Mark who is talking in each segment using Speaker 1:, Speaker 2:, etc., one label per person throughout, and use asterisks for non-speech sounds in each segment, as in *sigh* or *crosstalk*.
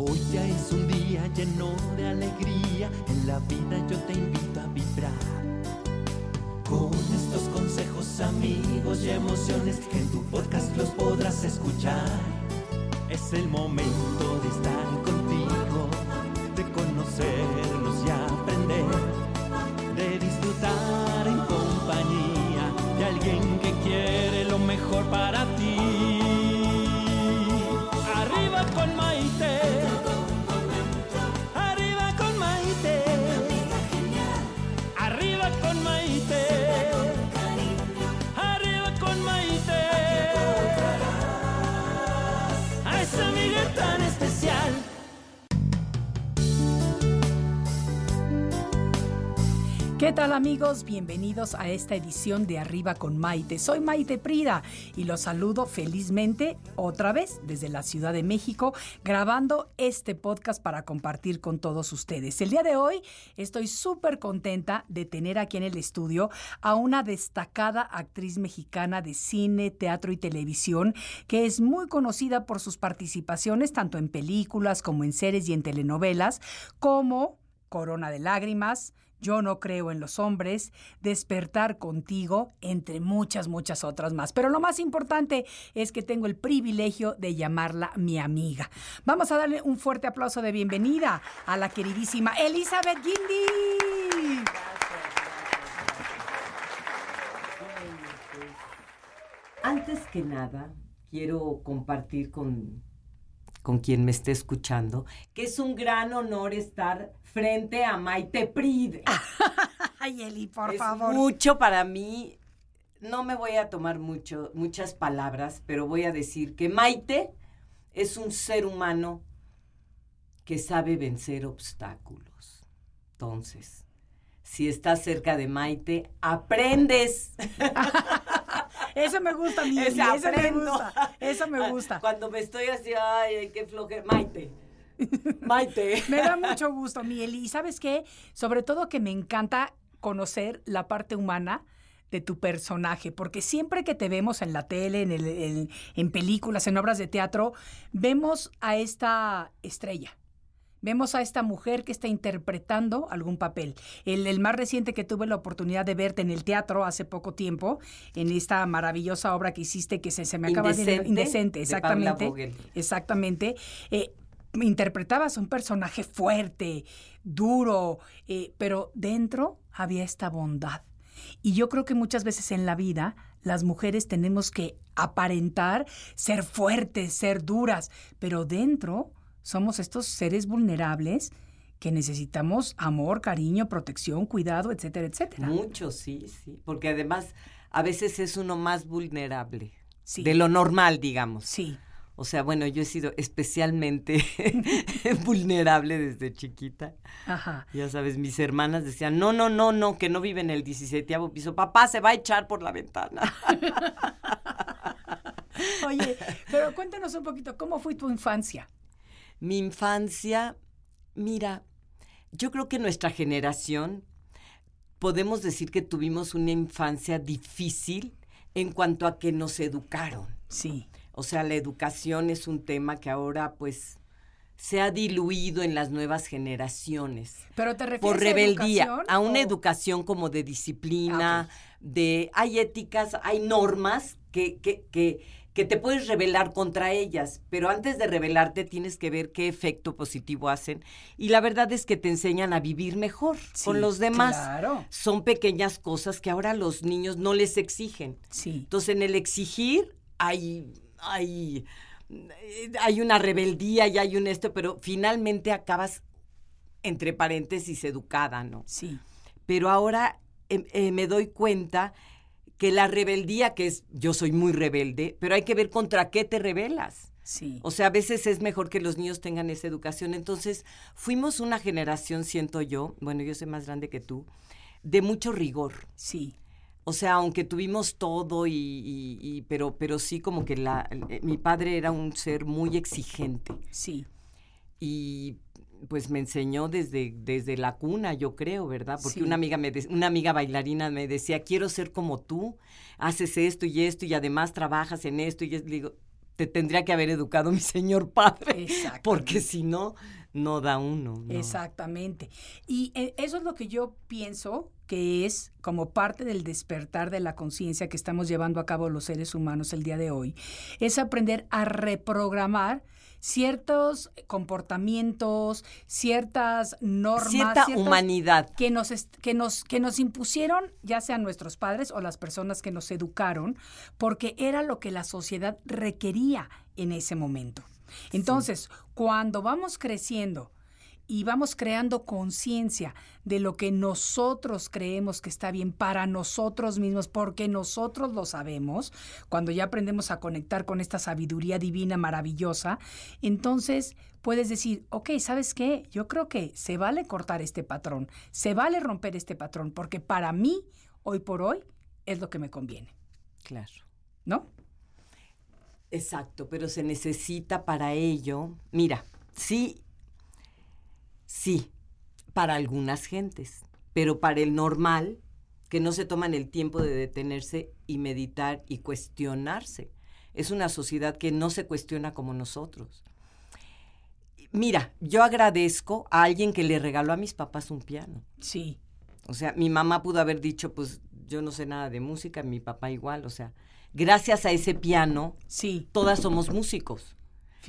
Speaker 1: Hoy ya es un día lleno de alegría, en la vida yo te invito a vibrar. Con estos consejos, amigos y emociones en tu podcast los podrás escuchar. Es el momento de estar contigo,
Speaker 2: ¿Qué tal amigos? Bienvenidos a esta edición de Arriba con Maite. Soy Maite Prida y los saludo felizmente otra vez desde la Ciudad de México grabando este podcast para compartir con todos ustedes. El día de hoy estoy súper contenta de tener aquí en el estudio a una destacada actriz mexicana de cine, teatro y televisión que es muy conocida por sus participaciones tanto en películas como en series y en telenovelas como Corona de Lágrimas, yo no creo en los hombres, despertar contigo, entre muchas, muchas otras más. Pero lo más importante es que tengo el privilegio de llamarla mi amiga. Vamos a darle un fuerte aplauso de bienvenida a la queridísima Elizabeth Guindy.
Speaker 3: Antes que nada, quiero compartir con, con quien me esté escuchando que es un gran honor estar frente a Maite Pride. *laughs*
Speaker 2: Ay, Eli, por
Speaker 3: es
Speaker 2: favor.
Speaker 3: mucho para mí. No me voy a tomar mucho, muchas palabras, pero voy a decir que Maite es un ser humano que sabe vencer obstáculos. Entonces, si estás cerca de Maite, aprendes. *laughs*
Speaker 2: Eso me gusta, mi
Speaker 3: Ese
Speaker 2: eso me gusta. Eso me gusta.
Speaker 3: Cuando me estoy así, ay, ay, qué floje. Maite. Maite. *laughs*
Speaker 2: Me da mucho gusto, Miel. Y sabes qué? Sobre todo que me encanta conocer la parte humana de tu personaje, porque siempre que te vemos en la tele, en, el- en- en películas, en obras de teatro, vemos a esta estrella. Vemos a esta mujer que está interpretando algún papel. El, el más reciente que tuve la oportunidad de verte en el teatro hace poco tiempo, en esta maravillosa obra que hiciste, que se, se me acaba de...
Speaker 3: Indecente,
Speaker 2: Indecente,
Speaker 3: de Paula
Speaker 2: exactamente. Exactamente. Eh, interpretabas un personaje fuerte, duro, eh, pero dentro había esta bondad. Y yo creo que muchas veces en la vida las mujeres tenemos que aparentar ser fuertes, ser duras, pero dentro somos estos seres vulnerables que necesitamos amor, cariño, protección, cuidado, etcétera, etcétera.
Speaker 3: Mucho, sí, sí. Porque además, a veces es uno más vulnerable.
Speaker 2: Sí.
Speaker 3: De lo normal, digamos.
Speaker 2: Sí.
Speaker 3: O sea, bueno, yo he sido especialmente *laughs* vulnerable desde chiquita.
Speaker 2: Ajá.
Speaker 3: Ya sabes, mis hermanas decían, no, no, no, no, que no vive en el 17 piso. Papá se va a echar por la ventana. *laughs*
Speaker 2: Oye, pero cuéntanos un poquito, ¿cómo fue tu infancia?
Speaker 3: Mi infancia, mira, yo creo que nuestra generación podemos decir que tuvimos una infancia difícil en cuanto a que nos educaron.
Speaker 2: Sí.
Speaker 3: O sea, la educación es un tema que ahora pues se ha diluido en las nuevas generaciones.
Speaker 2: Pero te refieres
Speaker 3: Por rebeldía, a una
Speaker 2: o-
Speaker 3: educación como de disciplina,
Speaker 2: Ah,
Speaker 3: de hay éticas, hay normas que, que, que, que te puedes rebelar contra ellas, pero antes de rebelarte tienes que ver qué efecto positivo hacen. Y la verdad es que te enseñan a vivir mejor con los demás.
Speaker 2: claro.
Speaker 3: Son pequeñas cosas que ahora los niños no les exigen.
Speaker 2: Sí.
Speaker 3: Entonces, en el exigir hay, hay, hay una rebeldía y hay un esto, pero finalmente acabas, entre paréntesis, educada, ¿no?
Speaker 2: Sí.
Speaker 3: Pero ahora eh, eh, me doy cuenta que la rebeldía, que es, yo soy muy rebelde, pero hay que ver contra qué te rebelas.
Speaker 2: Sí.
Speaker 3: O sea, a veces es mejor que los niños tengan esa educación. Entonces, fuimos una generación, siento yo, bueno, yo soy más grande que tú, de mucho rigor.
Speaker 2: Sí.
Speaker 3: O sea, aunque tuvimos todo y, y- y- pero, pero sí como que la, eh, mi padre era un ser muy exigente
Speaker 2: Sí.
Speaker 3: y pues me enseñó desde, desde la cuna, yo creo, ¿verdad? Porque
Speaker 2: Sí.
Speaker 3: una amiga me de- una amiga bailarina me decía, quiero ser como tú, haces esto y esto y además trabajas en esto y le digo, te tendría que haber educado mi señor padre, *laughs* porque si no, no da uno. ¿no?
Speaker 2: Exactamente. Y eh, eso es lo que yo pienso que es como parte del despertar de la conciencia que estamos llevando a cabo los seres humanos el día de hoy, es aprender a reprogramar ciertos comportamientos, ciertas normas,
Speaker 3: Cierta humanidad.
Speaker 2: que nos, que, nos, que nos impusieron, ya sean nuestros padres o las personas que nos educaron, porque era lo que la sociedad requería en ese momento. Entonces, cuando vamos creciendo y vamos creando conciencia de lo que nosotros creemos que está bien para nosotros mismos, porque nosotros lo sabemos, cuando ya aprendemos a conectar con esta sabiduría divina maravillosa, entonces puedes decir, ok, ¿sabes qué? Yo creo que se vale cortar este patrón, se vale romper este patrón, porque para mí, hoy por hoy, es lo que me conviene,
Speaker 3: Claro.
Speaker 2: ¿no?
Speaker 3: Exacto, pero se necesita para ello, mira, sí, sí, para algunas gentes, pero para el normal, que no se toman el tiempo de detenerse y meditar y cuestionarse. Es una sociedad que no se cuestiona como nosotros. Mira, yo agradezco a alguien que le regaló a mis papás un piano.
Speaker 2: Sí,
Speaker 3: O sea, mi mamá pudo haber dicho, pues yo no sé nada de música, mi papá igual, o sea, gracias a ese piano,
Speaker 2: sí,
Speaker 3: todas somos músicos.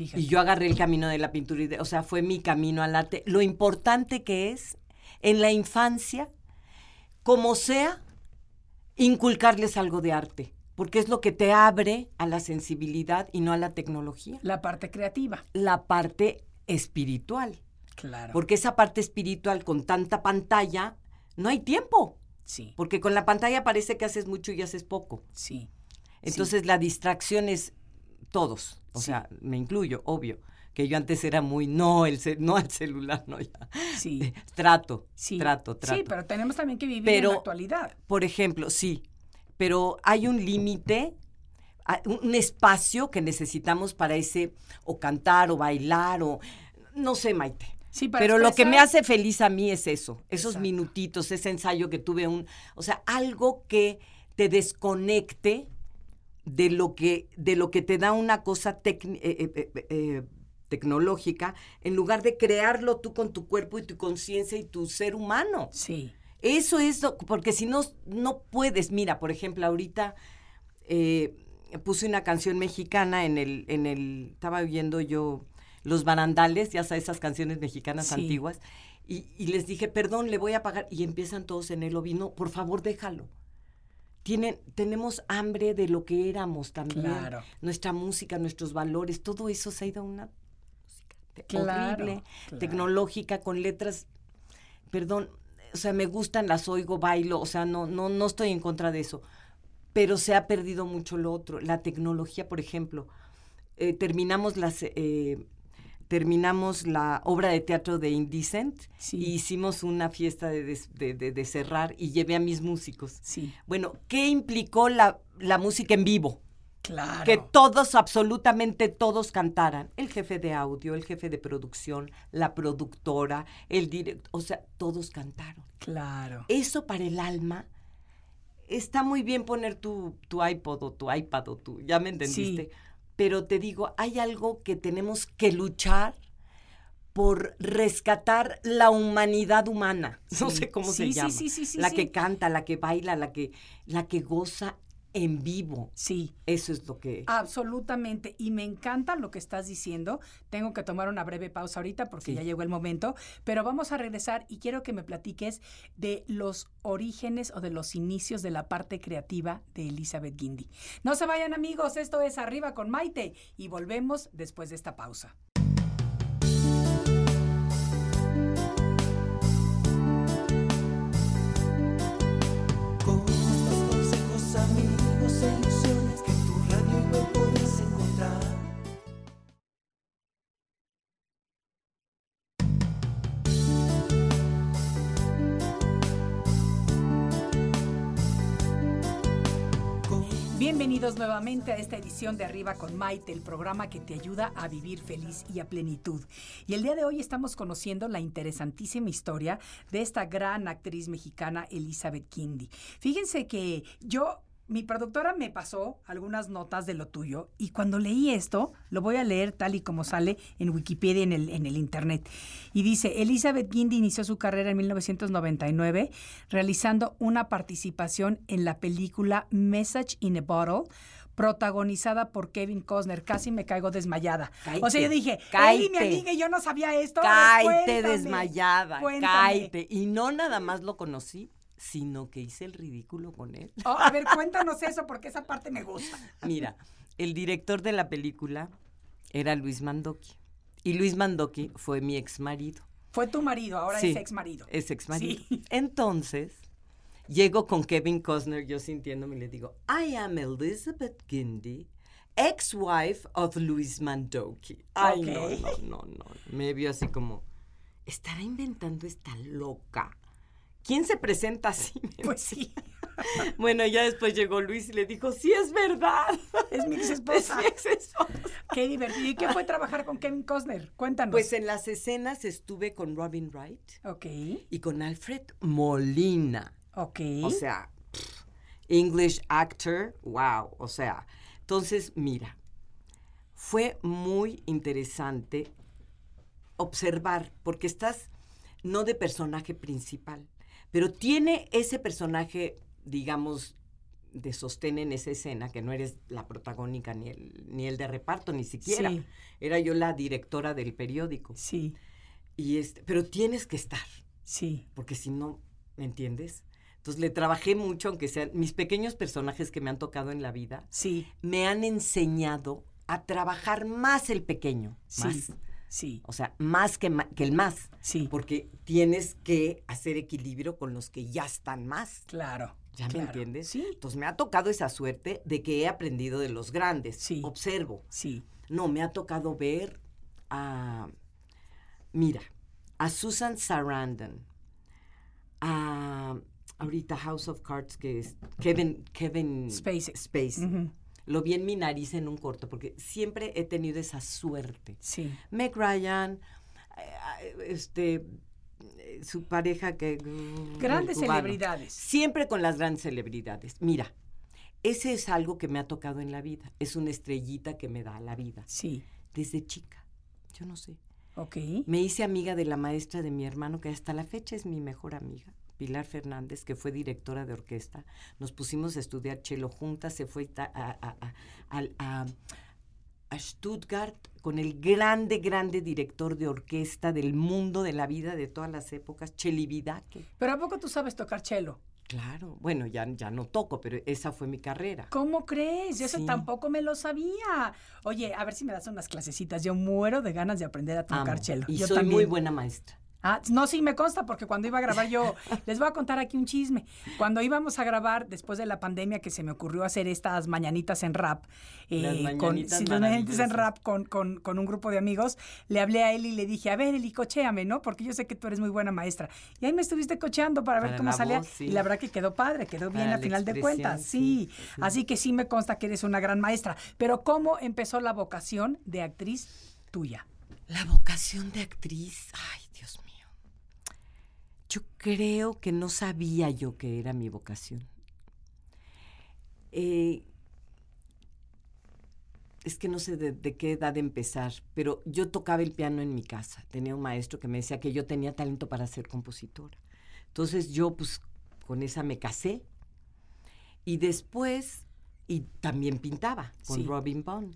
Speaker 2: Fíjate.
Speaker 3: Y yo agarré el camino de la pintura, y de- o sea, fue mi camino al arte. Lo importante que es en la infancia, como sea, inculcarles algo de arte, porque es lo que te abre a la sensibilidad y no a la tecnología.
Speaker 2: La parte creativa,
Speaker 3: La parte espiritual,
Speaker 2: claro.
Speaker 3: porque esa parte espiritual con tanta pantalla, no hay tiempo,
Speaker 2: Sí,
Speaker 3: porque con la pantalla parece que haces mucho y haces poco.
Speaker 2: sí.
Speaker 3: Entonces la distracción es todos, o
Speaker 2: Sí.
Speaker 3: sea, me incluyo, obvio, que yo antes era muy no el no al celular, *laughs* no ya.
Speaker 2: Sí,
Speaker 3: Trato,
Speaker 2: sí.
Speaker 3: trato, trato.
Speaker 2: Sí, pero tenemos también que vivir
Speaker 3: Pero-
Speaker 2: en la actualidad.
Speaker 3: Por ejemplo, sí, pero hay un límite, un espacio que necesitamos para ese o cantar o bailar o no sé, Maite.
Speaker 2: Sí, para
Speaker 3: Pero lo que me hace feliz a mí es eso, esos
Speaker 2: Exacto.
Speaker 3: minutitos, ese ensayo que tuve un, o sea, algo que te desconecte de lo que de lo que te da una cosa eh, eh, eh, tecnológica en lugar de crearlo tú con tu cuerpo y tu conciencia y tu ser humano.
Speaker 2: Sí,
Speaker 3: Eso es, lo- porque si no, no puedes. Mira, por ejemplo, ahorita eh, puse una canción mexicana en el, en el, estaba oyendo yo Los Barandales, ya sabes, esas canciones mexicanas
Speaker 2: Sí.
Speaker 3: antiguas, y, y les dije, perdón, le voy a pagar, y empiezan todos en el ovino, por favor, déjalo. Tienen, tenemos hambre de lo que éramos también.
Speaker 2: Claro.
Speaker 3: Nuestra música, nuestros valores, todo eso se ha ido a una música
Speaker 2: Claro,
Speaker 3: horrible,
Speaker 2: claro.
Speaker 3: tecnológica, con letras, perdón, o sea, me gustan, las oigo, bailo, o sea, no, no, no estoy en contra de eso. Pero se ha perdido mucho lo otro. La tecnología, por ejemplo, eh, terminamos las eh, terminamos la obra de teatro de Indecent
Speaker 2: Sí.
Speaker 3: y hicimos una fiesta de, des- de- de- de cerrar y llevé a mis músicos.
Speaker 2: sí,
Speaker 3: Bueno, ¿qué implicó la, la música en vivo?
Speaker 2: claro.
Speaker 3: Que todos, absolutamente todos cantaran. El jefe de audio, el jefe de producción, la productora, el director, o sea, todos cantaron.
Speaker 2: Claro.
Speaker 3: Eso para el alma está muy bien poner tu, tu iPod o tu iPad o tu, ya me entendiste. Pero te digo, hay algo que tenemos que luchar por rescatar la humanidad humana. *laughs* No sé cómo
Speaker 2: Sí,
Speaker 3: se
Speaker 2: sí,
Speaker 3: llama.
Speaker 2: sí, sí, sí,
Speaker 3: la que canta, la que baila, la que, la que goza en vivo.
Speaker 2: Sí.
Speaker 3: Eso es lo que...
Speaker 2: Absolutamente. Y me encanta lo que estás diciendo. Tengo que tomar una breve pausa ahorita porque
Speaker 3: Sí.
Speaker 2: ya llegó el momento. Pero vamos a regresar y quiero que me platiques de los orígenes o de los inicios de la parte creativa de Elizabeth Guindy. No se vayan amigos, esto es Arriba con Maite y volvemos después de esta pausa. Bienvenidos nuevamente a esta edición de Arriba con Maite, el programa que te ayuda a vivir feliz y a plenitud. Y el día de hoy estamos conociendo la interesantísima historia de esta gran actriz mexicana Elizabeth Kindy. Fíjense que yo mi productora me pasó algunas notas de lo tuyo y cuando leí esto, lo voy a leer tal y como sale en Wikipedia en el, en el internet. Y dice, Elizabeth Guindy inició su carrera en 1999 realizando una participación en la película Message in a Bottle protagonizada por Kevin Costner. Casi me caigo desmayada. O sea, yo dije,
Speaker 3: cállate.
Speaker 2: Eli, mi amiga, yo no sabía esto.
Speaker 3: Cállate
Speaker 2: cuéntame,
Speaker 3: desmayada,
Speaker 2: cuéntame.
Speaker 3: cállate. Y no nada más lo conocí, sino que hice el ridículo con él.
Speaker 2: Oh, a ver, cuéntanos eso porque esa parte me gusta. *laughs*
Speaker 3: Mira, el director de la película era Luis Mandoki. Y Luis Mandoki fue mi ex marido.
Speaker 2: Fue tu marido, ahora
Speaker 3: Sí,
Speaker 2: es ex marido.
Speaker 3: Es ex marido.
Speaker 2: Sí. *laughs*
Speaker 3: Entonces, llego con Kevin Costner, yo sintiéndome, y le digo, I am Elizabeth Guindy, ex-wife of Luis Mandoki. Ay, no, no, no, no. Me vio así como, ¿estará inventando esta loca? ¿Quién se presenta así? *laughs*
Speaker 2: Pues sí,
Speaker 3: Bueno, ya después llegó Luis y le dijo, sí, es verdad.
Speaker 2: es mi ex *laughs*
Speaker 3: Es
Speaker 2: esposa. Qué divertido. ¿Y qué fue trabajar con Kevin Costner? Cuéntanos.
Speaker 3: Pues en las escenas estuve con Robin Wright
Speaker 2: Ok,
Speaker 3: y con Alfred Molina.
Speaker 2: ok.
Speaker 3: O sea, pff, English actor, wow. O sea, entonces, mira, fue muy interesante observar, porque estás no de personaje principal, pero tiene ese personaje, digamos, de sostén en esa escena, que no eres la protagónica ni el, ni el de reparto, ni siquiera.
Speaker 2: Sí.
Speaker 3: Era yo la directora del periódico.
Speaker 2: sí,
Speaker 3: Y este, pero tienes que estar
Speaker 2: sí,
Speaker 3: porque si no, ¿me entiendes? Entonces le trabajé mucho, aunque sean mis pequeños personajes que me han tocado en la vida,
Speaker 2: sí,
Speaker 3: me han enseñado a trabajar más el pequeño,
Speaker 2: sí,
Speaker 3: más.
Speaker 2: Sí,
Speaker 3: O sea, más que, el más,
Speaker 2: sí.
Speaker 3: porque tienes que hacer equilibrio con los que ya están más.
Speaker 2: Claro.
Speaker 3: ¿Ya me entiendes?
Speaker 2: Sí,
Speaker 3: Entonces me ha tocado esa suerte de que he aprendido de los grandes.
Speaker 2: Sí.
Speaker 3: Observo.
Speaker 2: sí,
Speaker 3: No, me ha tocado ver a, mira, a Susan Sarandon, a ahorita House of Cards, que es Kevin, Kevin
Speaker 2: Spacey.
Speaker 3: Lo vi en mi nariz en un corto, porque siempre he tenido esa suerte.
Speaker 2: sí,
Speaker 3: Meg Ryan, eh, este, eh, su pareja que... mm,
Speaker 2: Grandes
Speaker 3: cubano.
Speaker 2: celebridades.
Speaker 3: Siempre con las grandes celebridades. Mira, ese es algo que me ha tocado en la vida. Es una estrellita que me da la vida.
Speaker 2: Sí,
Speaker 3: Desde chica. Yo no sé.
Speaker 2: ok.
Speaker 3: Me hice amiga de la maestra de mi hermano, que hasta la fecha es mi mejor amiga, Pilar Fernández, que fue directora de orquesta. Nos pusimos a estudiar cello juntas, se fue a, a- a- al- a- a Stuttgart con el grande, grande director de orquesta del mundo, de la vida, de todas las épocas, Cheli Vidake.
Speaker 2: Pero ¿a poco tú sabes tocar cello?
Speaker 3: Claro, bueno, ya, ya no toco, pero esa fue mi carrera.
Speaker 2: ¿Cómo crees? Yo Eso
Speaker 3: Sí.
Speaker 2: tampoco me lo sabía. Oye, a ver si me das unas clasecitas. Yo muero de ganas de aprender a tocar
Speaker 3: Amo.
Speaker 2: cello.
Speaker 3: Y
Speaker 2: Yo
Speaker 3: soy muy
Speaker 2: también.
Speaker 3: buena maestra.
Speaker 2: Ah, no, sí, me consta, porque cuando iba a grabar yo, *laughs* les voy a contar aquí un chisme. Cuando íbamos a grabar, después de la pandemia, que se me ocurrió hacer estas mañanitas en rap, eh,
Speaker 3: Las
Speaker 2: con,
Speaker 3: mañanitas
Speaker 2: sí, las mañanitas en rap con, con- con un grupo de amigos, le hablé a él y le dije, a ver, Eli, cochéame, ¿no? Porque yo sé que tú eres muy buena maestra. Y ahí me estuviste cocheando para ver
Speaker 3: Para
Speaker 2: cómo salía.
Speaker 3: voz, sí.
Speaker 2: Y la verdad que quedó padre, quedó bien a
Speaker 3: la
Speaker 2: final de cuentas. Sí.
Speaker 3: sí, sí.
Speaker 2: Así que sí me consta que eres una gran maestra. Pero ¿cómo empezó la vocación de actriz tuya?
Speaker 3: La vocación de actriz, ay. Yo creo que no sabía yo que era mi vocación. Eh, es que no sé de, de qué edad empezar, pero yo tocaba el piano en mi casa. Tenía un maestro que me decía que yo tenía talento para ser compositora. Entonces yo, pues, con esa me casé. Y después Y también pintaba con
Speaker 2: Sí.
Speaker 3: Robin Bond.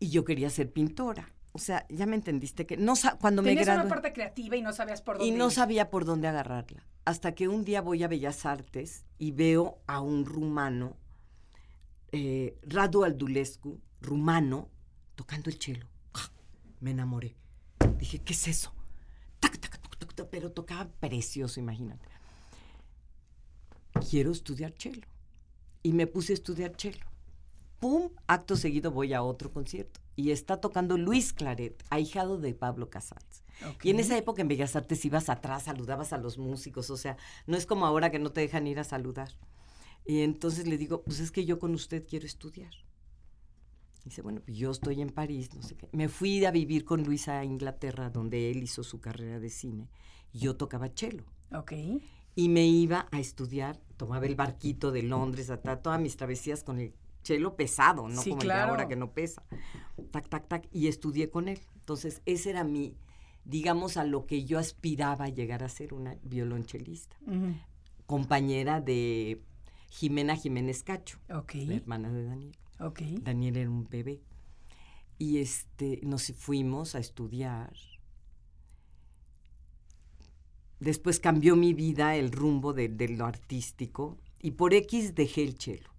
Speaker 3: Y yo quería ser pintora. O sea, ya me entendiste que no cuando me
Speaker 2: Tenías una
Speaker 3: gradué
Speaker 2: parte creativa y no sabías por dónde
Speaker 3: y no
Speaker 2: ir.
Speaker 3: sabía por dónde agarrarla. Hasta que un día voy a Bellas Artes y veo a un rumano, eh, Radu Aldulescu, rumano, tocando el cello. ¡Ah! Me enamoré. Dije, ¿qué es eso? Tac, tac, tuc, tuc, pero tocaba precioso, imagínate. Quiero estudiar cello. Y me puse a estudiar cello. ¡Pum! Acto seguido voy a otro concierto. Y está tocando Luis Claret, ahijado de Pablo Casals. Y en esa época en Bellas Artes ibas atrás, saludabas a los músicos, o sea, no es como ahora que no te dejan ir a saludar. Y entonces le digo, pues es que yo con usted quiero estudiar. Dice, bueno, pues yo estoy en París, no sé qué. Me fui a vivir con Luis a Inglaterra, donde él hizo su carrera de cine. Y yo tocaba cello.
Speaker 2: Ok.
Speaker 3: Y me iba a estudiar, tomaba el barquito de Londres, a todas mis travesías con el chelo pesado, no
Speaker 2: Sí,
Speaker 3: como el de ahora que no pesa. Tac, tac, tac. Y estudié con él. Entonces, ese era mi, digamos, a lo que yo aspiraba a llegar a ser una violonchelista. Compañera de Jimena Jiménez Cacho,
Speaker 2: Ok.
Speaker 3: la hermana de Daniel.
Speaker 2: Ok.
Speaker 3: Daniel era un bebé. Y este, nos fuimos a estudiar. Después cambió mi vida, el rumbo de, de lo artístico. Y por X dejé el chelo.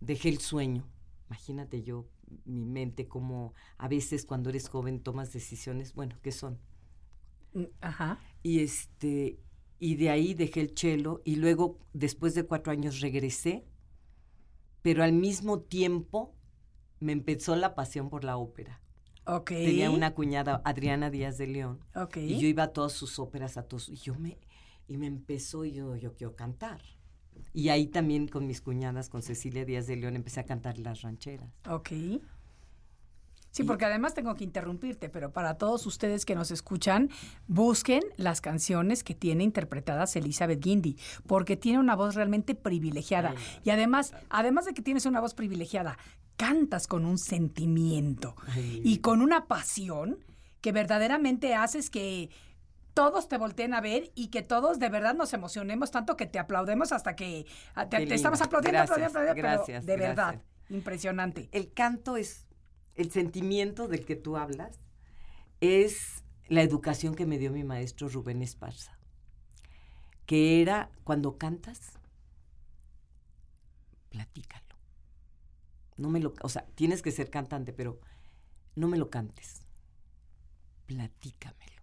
Speaker 3: Dejé el sueño. Imagínate yo, mi mente, como a veces cuando eres joven tomas decisiones, bueno, ¿qué son?
Speaker 2: Mm, Ajá.
Speaker 3: Y este, y de ahí dejé el chelo y luego, después de cuatro años, regresé, pero al mismo tiempo me empezó la pasión por la ópera.
Speaker 2: Ok.
Speaker 3: Tenía una cuñada, Adriana Díaz de León,
Speaker 2: Ok.
Speaker 3: y yo iba a todas sus óperas, a todos, y yo me, y me empezó, y yo, yo quiero cantar. Y ahí también con mis cuñadas, con Cecilia Díaz de León, empecé a cantar las rancheras.
Speaker 2: Ok. Sí, porque además tengo que interrumpirte, pero para todos ustedes que nos escuchan, busquen las canciones que tiene interpretadas Elizabeth Guindy, porque tiene una voz realmente privilegiada.
Speaker 3: Ay,
Speaker 2: y además, además de que tienes una voz privilegiada, cantas con un sentimiento
Speaker 3: Ay,
Speaker 2: y con una pasión que verdaderamente haces que todos te volteen a ver y que todos de verdad nos emocionemos tanto que te aplaudemos hasta que ah, te, estamos aplaudiendo,
Speaker 3: Gracias,
Speaker 2: aplaudiendo, aplaudiendo, pero
Speaker 3: gracias,
Speaker 2: de verdad, impresionante.
Speaker 3: el canto es el sentimiento del que tú hablas es la educación que me dio mi maestro Rubén Esparza que era cuando cantas platícalo. No me lo o sea tienes que ser cantante pero no me lo cantes platícamelo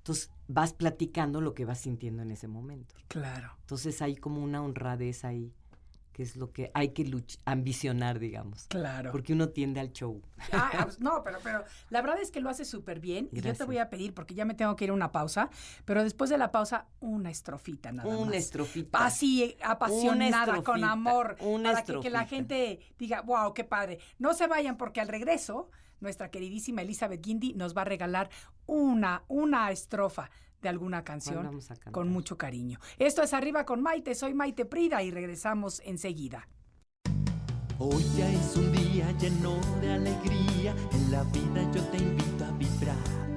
Speaker 3: entonces vas platicando lo que vas sintiendo en ese momento
Speaker 2: Claro.
Speaker 3: entonces hay como una honradez ahí que es lo que hay que luch- ambicionar digamos
Speaker 2: Claro.
Speaker 3: porque uno tiende al show.
Speaker 2: Ah, *laughs* no, pero, pero la verdad es que lo hace súper bien. Y yo te
Speaker 3: Gracias.
Speaker 2: voy a pedir, porque ya me tengo que ir a una pausa, pero después de la pausa, una estrofita nada
Speaker 3: Una
Speaker 2: más.
Speaker 3: estrofita.
Speaker 2: Así, eh, apasionada, con
Speaker 3: estrofita,
Speaker 2: amor,
Speaker 3: una
Speaker 2: para que, que la
Speaker 3: estrofita.
Speaker 2: gente diga, wow, qué padre. No se vayan porque al regreso, nuestra queridísima Elizabeth Guindy nos va a regalar una, una estrofa de alguna canción
Speaker 3: vamos a cantar?
Speaker 2: con mucho cariño. Esto es Arriba con Maite, soy Maite Prida y regresamos enseguida.
Speaker 1: Hoy ya es un día lleno de alegría, en la vida yo te invito a vibrar.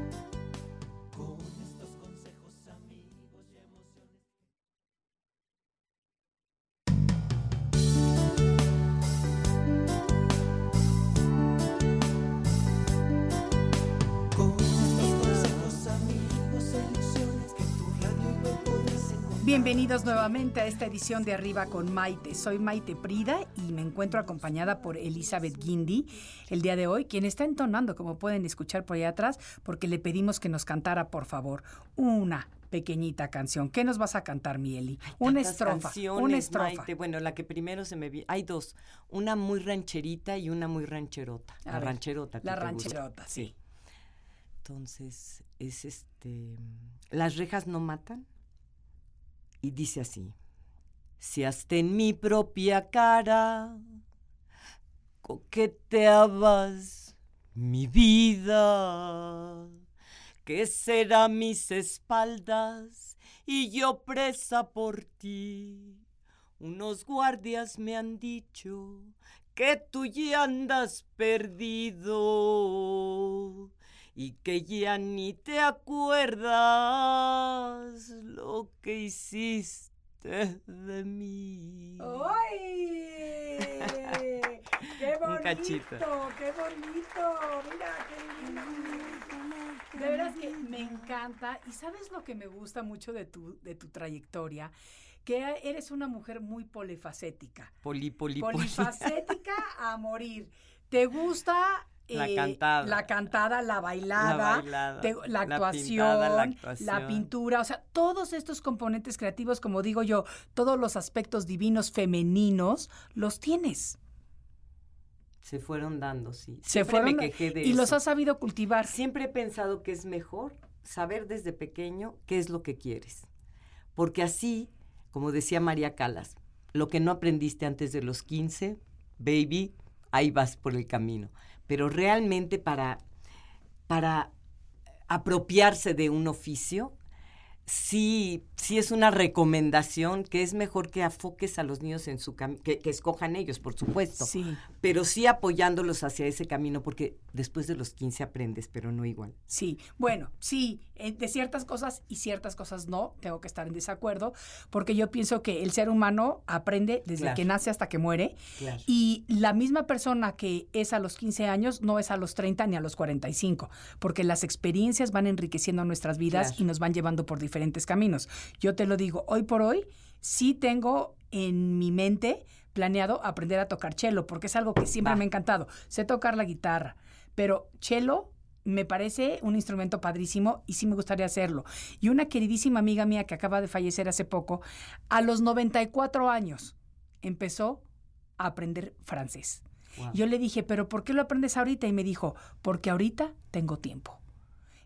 Speaker 2: Bienvenidos nuevamente a esta edición de Arriba con Maite. Soy Maite Prida y me encuentro acompañada por Elizabeth Guindy el día de hoy, quien está entonando, como pueden escuchar por allá atrás, porque le pedimos que nos cantara, por favor, una pequeñita canción. ¿Qué nos vas a cantar, mi Eli? Una estrofa. Una estrofa.
Speaker 3: Maite. Bueno, la que primero se me vi. Hay dos. Una muy rancherita y una muy rancherota.
Speaker 2: A
Speaker 3: la
Speaker 2: ver,
Speaker 3: rancherota. ¿a ti
Speaker 2: la rancherota, sí.
Speaker 3: Entonces, es este. Las rejas no matan. Y dice así: Si hasta en mi propia cara coqueteabas mi vida, ¿qué será mis espaldas y yo presa por ti? Unos guardias me han dicho que tú ya andas perdido y que ya ni te acuerdas lo que hiciste de mí.
Speaker 2: ¡Ay! *laughs* ¡Qué bonito! ¡Qué bonito! Mira, qué lindo. De veras que me encanta. Y sabes lo que me gusta mucho de tu, de tu trayectoria, que eres una mujer muy polifacética.
Speaker 3: Poli, poli, poli.
Speaker 2: Polifacética a morir. ¿Te gusta
Speaker 3: La
Speaker 2: eh,
Speaker 3: cantada.
Speaker 2: la cantada, la bailada,
Speaker 3: La bailada,
Speaker 2: te- la,
Speaker 3: la
Speaker 2: actuación,
Speaker 3: pintada, la
Speaker 2: pintura, o sea, todos estos componentes creativos, como digo yo, todos los aspectos divinos femeninos, los tienes.
Speaker 3: Se fueron dando, sí.
Speaker 2: Se
Speaker 3: Siempre
Speaker 2: fueron
Speaker 3: me quejé de
Speaker 2: y los has sabido cultivar.
Speaker 3: Siempre he pensado que es mejor saber desde pequeño qué es lo que quieres. Porque así, como decía María Calas, lo que no aprendiste antes de los 15, baby, ahí vas por el camino. Pero realmente para, para apropiarse de un oficio, sí, sí es una recomendación que es mejor que afoques a los niños en su camino, que, que escojan ellos, por supuesto
Speaker 2: Sí,
Speaker 3: pero sí apoyándolos hacia ese camino, porque después de los 15 aprendes, pero no igual.
Speaker 2: sí. Bueno, sí, eh, de ciertas cosas y ciertas cosas no, tengo que estar en desacuerdo, porque yo pienso que el ser humano aprende desde
Speaker 3: Claro.
Speaker 2: que nace hasta que muere.
Speaker 3: Claro.
Speaker 2: Y la misma persona que es a los 15 años no es a los 30 ni a los 45, porque las experiencias van enriqueciendo nuestras vidas
Speaker 3: Claro.
Speaker 2: y nos van llevando por diferentes caminos. Yo te lo digo, hoy por hoy sí tengo en mi mente planeado aprender a tocar cello, porque es algo que siempre
Speaker 3: Va.
Speaker 2: me ha encantado. Sé tocar la guitarra, pero cello me parece un instrumento padrísimo y sí me gustaría hacerlo. Y una queridísima amiga mía que acaba de fallecer hace poco, a los 94 años, empezó a aprender francés.
Speaker 3: Wow.
Speaker 2: Yo le dije, pero ¿por qué lo aprendes ahorita? Y me dijo, porque ahorita tengo tiempo.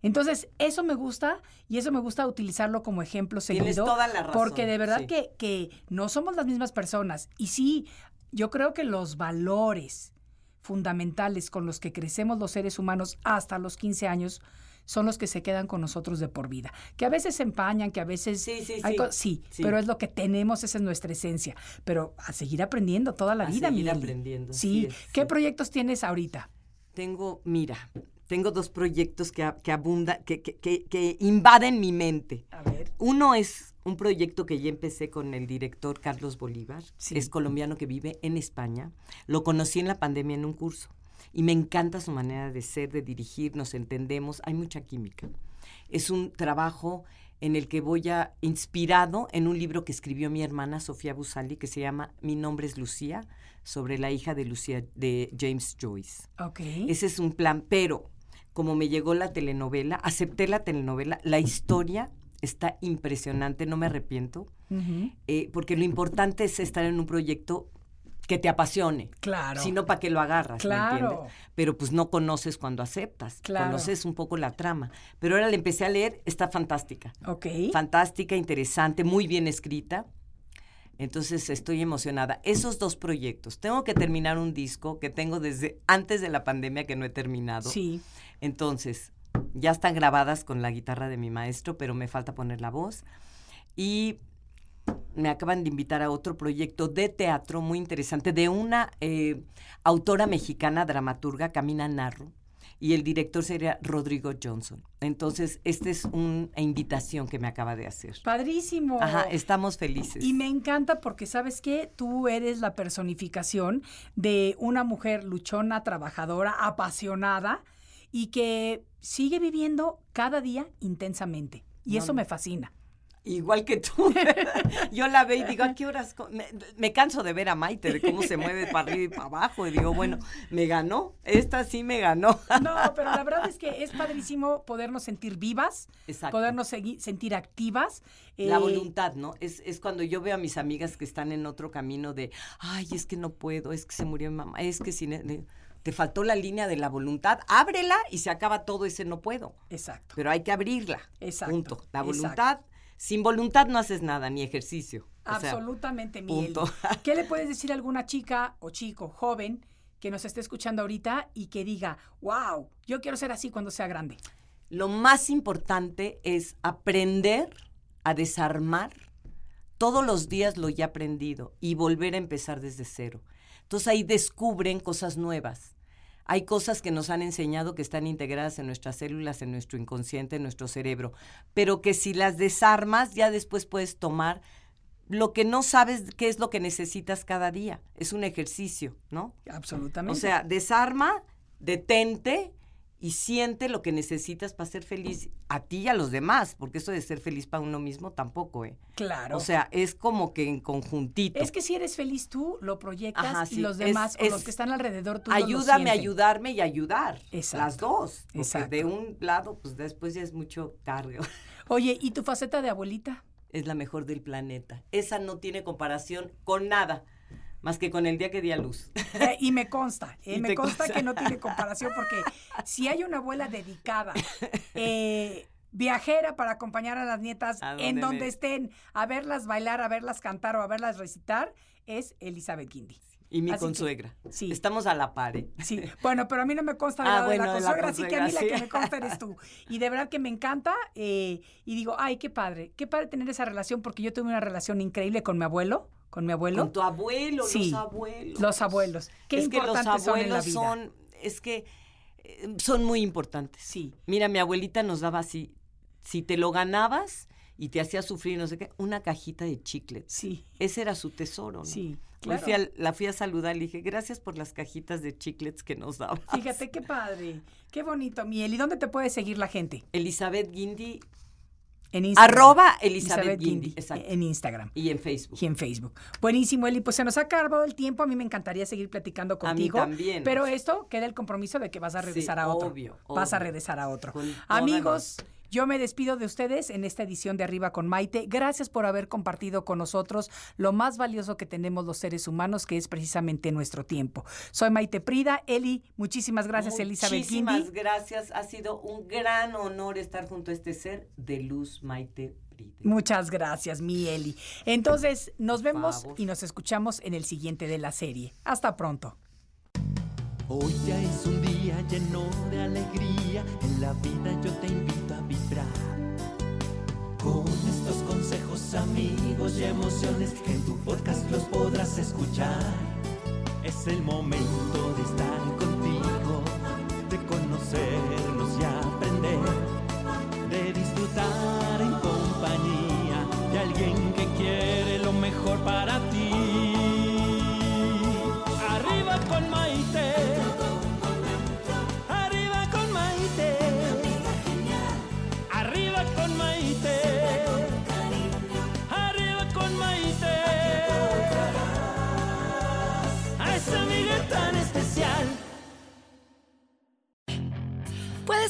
Speaker 2: Entonces, eso me gusta y eso me gusta utilizarlo como ejemplo
Speaker 3: Tienes
Speaker 2: seguido.
Speaker 3: toda la razón,
Speaker 2: Porque de verdad
Speaker 3: sí.
Speaker 2: que, que no somos las mismas personas. Y sí, yo creo que los valores fundamentales con los que crecemos los seres humanos hasta los 15 años son los que se quedan con nosotros de por vida. Que a veces se empañan, que a veces...
Speaker 3: Sí, sí,
Speaker 2: hay
Speaker 3: sí.
Speaker 2: sí,
Speaker 3: Sí.
Speaker 2: pero es lo que tenemos, esa es nuestra esencia. Pero a seguir aprendiendo toda la
Speaker 3: A
Speaker 2: vida,
Speaker 3: seguir
Speaker 2: mi Lili.
Speaker 3: aprendiendo,
Speaker 2: Sí.
Speaker 3: es,
Speaker 2: ¿Qué
Speaker 3: sí.
Speaker 2: proyectos tienes ahorita?
Speaker 3: Tengo, mira, tengo dos proyectos que, que abunda, que, que, que- invaden mi mente.
Speaker 2: A ver.
Speaker 3: Uno es un proyecto que ya empecé con el director Carlos Bolívar,
Speaker 2: Sí.
Speaker 3: es colombiano que vive en España. Lo conocí en la pandemia en un curso y me encanta su manera de ser, de dirigir, nos entendemos, hay mucha química. Es un trabajo en el que voy a, inspirado en un libro que escribió mi hermana Sofía Busali, que se llama Mi nombre es Lucía, sobre la hija de Lucía, de James Joyce.
Speaker 2: Ok.
Speaker 3: Ese es un plan, pero como me llegó la telenovela, acepté la telenovela, la historia está impresionante, no me arrepiento, eh, porque lo importante es estar en un proyecto que te apasione.
Speaker 2: Claro.
Speaker 3: Si no, ¿para qué lo agarras? ¿me
Speaker 2: Claro.
Speaker 3: entiendes? Pero pues no conoces cuando aceptas.
Speaker 2: Claro.
Speaker 3: Conoces un poco la trama. Pero ahora la empecé a leer, está fantástica.
Speaker 2: Ok.
Speaker 3: Fantástica, interesante, muy bien escrita. Entonces estoy emocionada. Esos dos proyectos. Tengo que terminar un disco que tengo desde antes de la pandemia que no he terminado.
Speaker 2: Sí.
Speaker 3: Entonces, ya están grabadas con la guitarra de mi maestro, pero me falta poner la voz. Y me acaban de invitar a otro proyecto de teatro muy interesante de una eh, autora mexicana, dramaturga, Camina Narro, y el director sería Rodrigo Johnson. Entonces, esta es una invitación que me acaba de hacer.
Speaker 2: Padrísimo.
Speaker 3: Ajá, estamos felices.
Speaker 2: Y me encanta porque, ¿sabes qué? Tú eres la personificación de una mujer luchona, trabajadora, apasionada y que sigue viviendo cada día intensamente. Y
Speaker 3: No,
Speaker 2: eso me fascina.
Speaker 3: Igual que tú. *laughs* Yo la veo y digo, ¿a qué horas? co-?" Me, me canso de ver a Maite, de cómo se mueve para arriba y para abajo. Y digo, bueno, me ganó. Esta sí me ganó. *laughs*
Speaker 2: No, pero la verdad es que es padrísimo podernos sentir vivas,
Speaker 3: Exacto.
Speaker 2: podernos sentir activas.
Speaker 3: La
Speaker 2: eh,
Speaker 3: voluntad, ¿no? Es, es cuando yo veo a mis amigas que están en otro camino de, ay, es que no puedo, es que se murió mi mamá, es que si ne- te faltó la línea de la voluntad, ábrela y se acaba todo ese no puedo.
Speaker 2: Exacto.
Speaker 3: Pero hay que abrirla.
Speaker 2: Exacto,
Speaker 3: Punto. La
Speaker 2: exacto.
Speaker 3: voluntad, sin voluntad no haces nada, ni ejercicio. O sea,
Speaker 2: Absolutamente, Miguel.
Speaker 3: punto. *laughs*
Speaker 2: ¿Qué le puedes decir a alguna chica o chico joven que nos esté escuchando ahorita y que diga, wow, yo quiero ser así cuando sea grande?
Speaker 3: Lo más importante es aprender a desarmar todos los días lo ya aprendido y volver a empezar desde cero. Entonces ahí descubren cosas nuevas. Hay cosas que nos han enseñado que están integradas en nuestras células, en nuestro inconsciente, en nuestro cerebro, pero que si las desarmas ya después puedes tomar lo que no sabes qué es lo que necesitas cada día. Es un ejercicio, ¿no?
Speaker 2: Absolutamente.
Speaker 3: O sea, desarma, detente y siente lo que necesitas para ser feliz a ti y a los demás, porque eso de ser feliz para uno mismo tampoco, ¿eh?
Speaker 2: claro.
Speaker 3: O sea, es como que en conjuntito.
Speaker 2: es que si eres feliz tú, lo proyectas
Speaker 3: Ajá,
Speaker 2: y
Speaker 3: sí,
Speaker 2: los
Speaker 3: es-
Speaker 2: demás o
Speaker 3: es-
Speaker 2: los que están alrededor lo
Speaker 3: Ayúdame a ayudarme y ayudar.
Speaker 2: Exacto.
Speaker 3: Las dos. Porque
Speaker 2: Exacto.
Speaker 3: de un lado, pues después ya es mucho cargo. *laughs*
Speaker 2: Oye, ¿y tu faceta de abuelita?
Speaker 3: es la mejor del planeta. Esa no tiene comparación con nada, más que con el día que di a luz.
Speaker 2: Eh, y me consta, *laughs* eh,
Speaker 3: Y
Speaker 2: me consta
Speaker 3: consta.
Speaker 2: que no tiene comparación porque si hay una abuela dedicada, eh, viajera para acompañar a las nietas *laughs*
Speaker 3: A
Speaker 2: en
Speaker 3: donde me-
Speaker 2: estén, a verlas bailar, a verlas cantar o a verlas recitar, es Elizabeth Guindy.
Speaker 3: Y mi
Speaker 2: Así que,
Speaker 3: consuegra.
Speaker 2: sí.
Speaker 3: Estamos a la par. ¿eh?
Speaker 2: Sí, bueno, pero a mí no me consta
Speaker 3: Ah,
Speaker 2: lado de la
Speaker 3: bueno, de la
Speaker 2: consuegra, así que a mí la que me consta eres tú. Y de verdad que me encanta eh, y digo, ay, qué padre, qué padre tener esa relación porque yo tuve una relación increíble con mi abuelo, con mi abuelo.
Speaker 3: Con tu abuelo,
Speaker 2: Sí,
Speaker 3: los abuelos.
Speaker 2: los abuelos. Qué
Speaker 3: es que los
Speaker 2: importantes son en la
Speaker 3: abuelos
Speaker 2: vida.
Speaker 3: son, es que eh, son muy importantes.
Speaker 2: Sí.
Speaker 3: Mira, mi abuelita nos daba así, si te lo ganabas y te hacía sufrir, no sé qué, una cajita de chiclets.
Speaker 2: Sí,
Speaker 3: Ese era su tesoro, ¿no?
Speaker 2: sí, claro.
Speaker 3: fui a- la fui a saludar y le dije, gracias por las cajitas de chiclets que nos dabas.
Speaker 2: Fíjate qué padre, qué bonito, Miel. ¿Y dónde te puede seguir la gente?
Speaker 3: Elizabeth Guindy
Speaker 2: En Instagram.
Speaker 3: Arroba Elizabeth Guindy, exacto.
Speaker 2: En Instagram.
Speaker 3: y en Facebook.
Speaker 2: Y en Facebook. Buenísimo, Eli. Pues se nos ha acabado el tiempo. A mí me encantaría seguir platicando
Speaker 3: A mí
Speaker 2: contigo.
Speaker 3: también.
Speaker 2: Pero esto queda el compromiso de que vas a
Speaker 3: Sí,
Speaker 2: regresar a otro.
Speaker 3: obvio,
Speaker 2: Vas a regresar a otro. Amigos, yo me despido de ustedes en esta edición de Arriba con Maite. Gracias por haber compartido con nosotros lo más valioso que tenemos los seres humanos, que es precisamente nuestro tiempo. Soy Maite Prida. Eli, muchísimas gracias, Elizabeth
Speaker 3: Muchísimas gracias. Ha sido un gran honor estar junto a este ser de luz, Maite.
Speaker 2: Muchas gracias, mi Eli. Entonces, nos vemos y nos escuchamos en el siguiente de la serie. Hasta pronto.
Speaker 1: Hoy ya es un día lleno de alegría, en la vida yo te invito a vibrar. Con estos consejos, amigos y emociones en tu podcast los podrás escuchar. Es el momento de estar contigo, de conocernos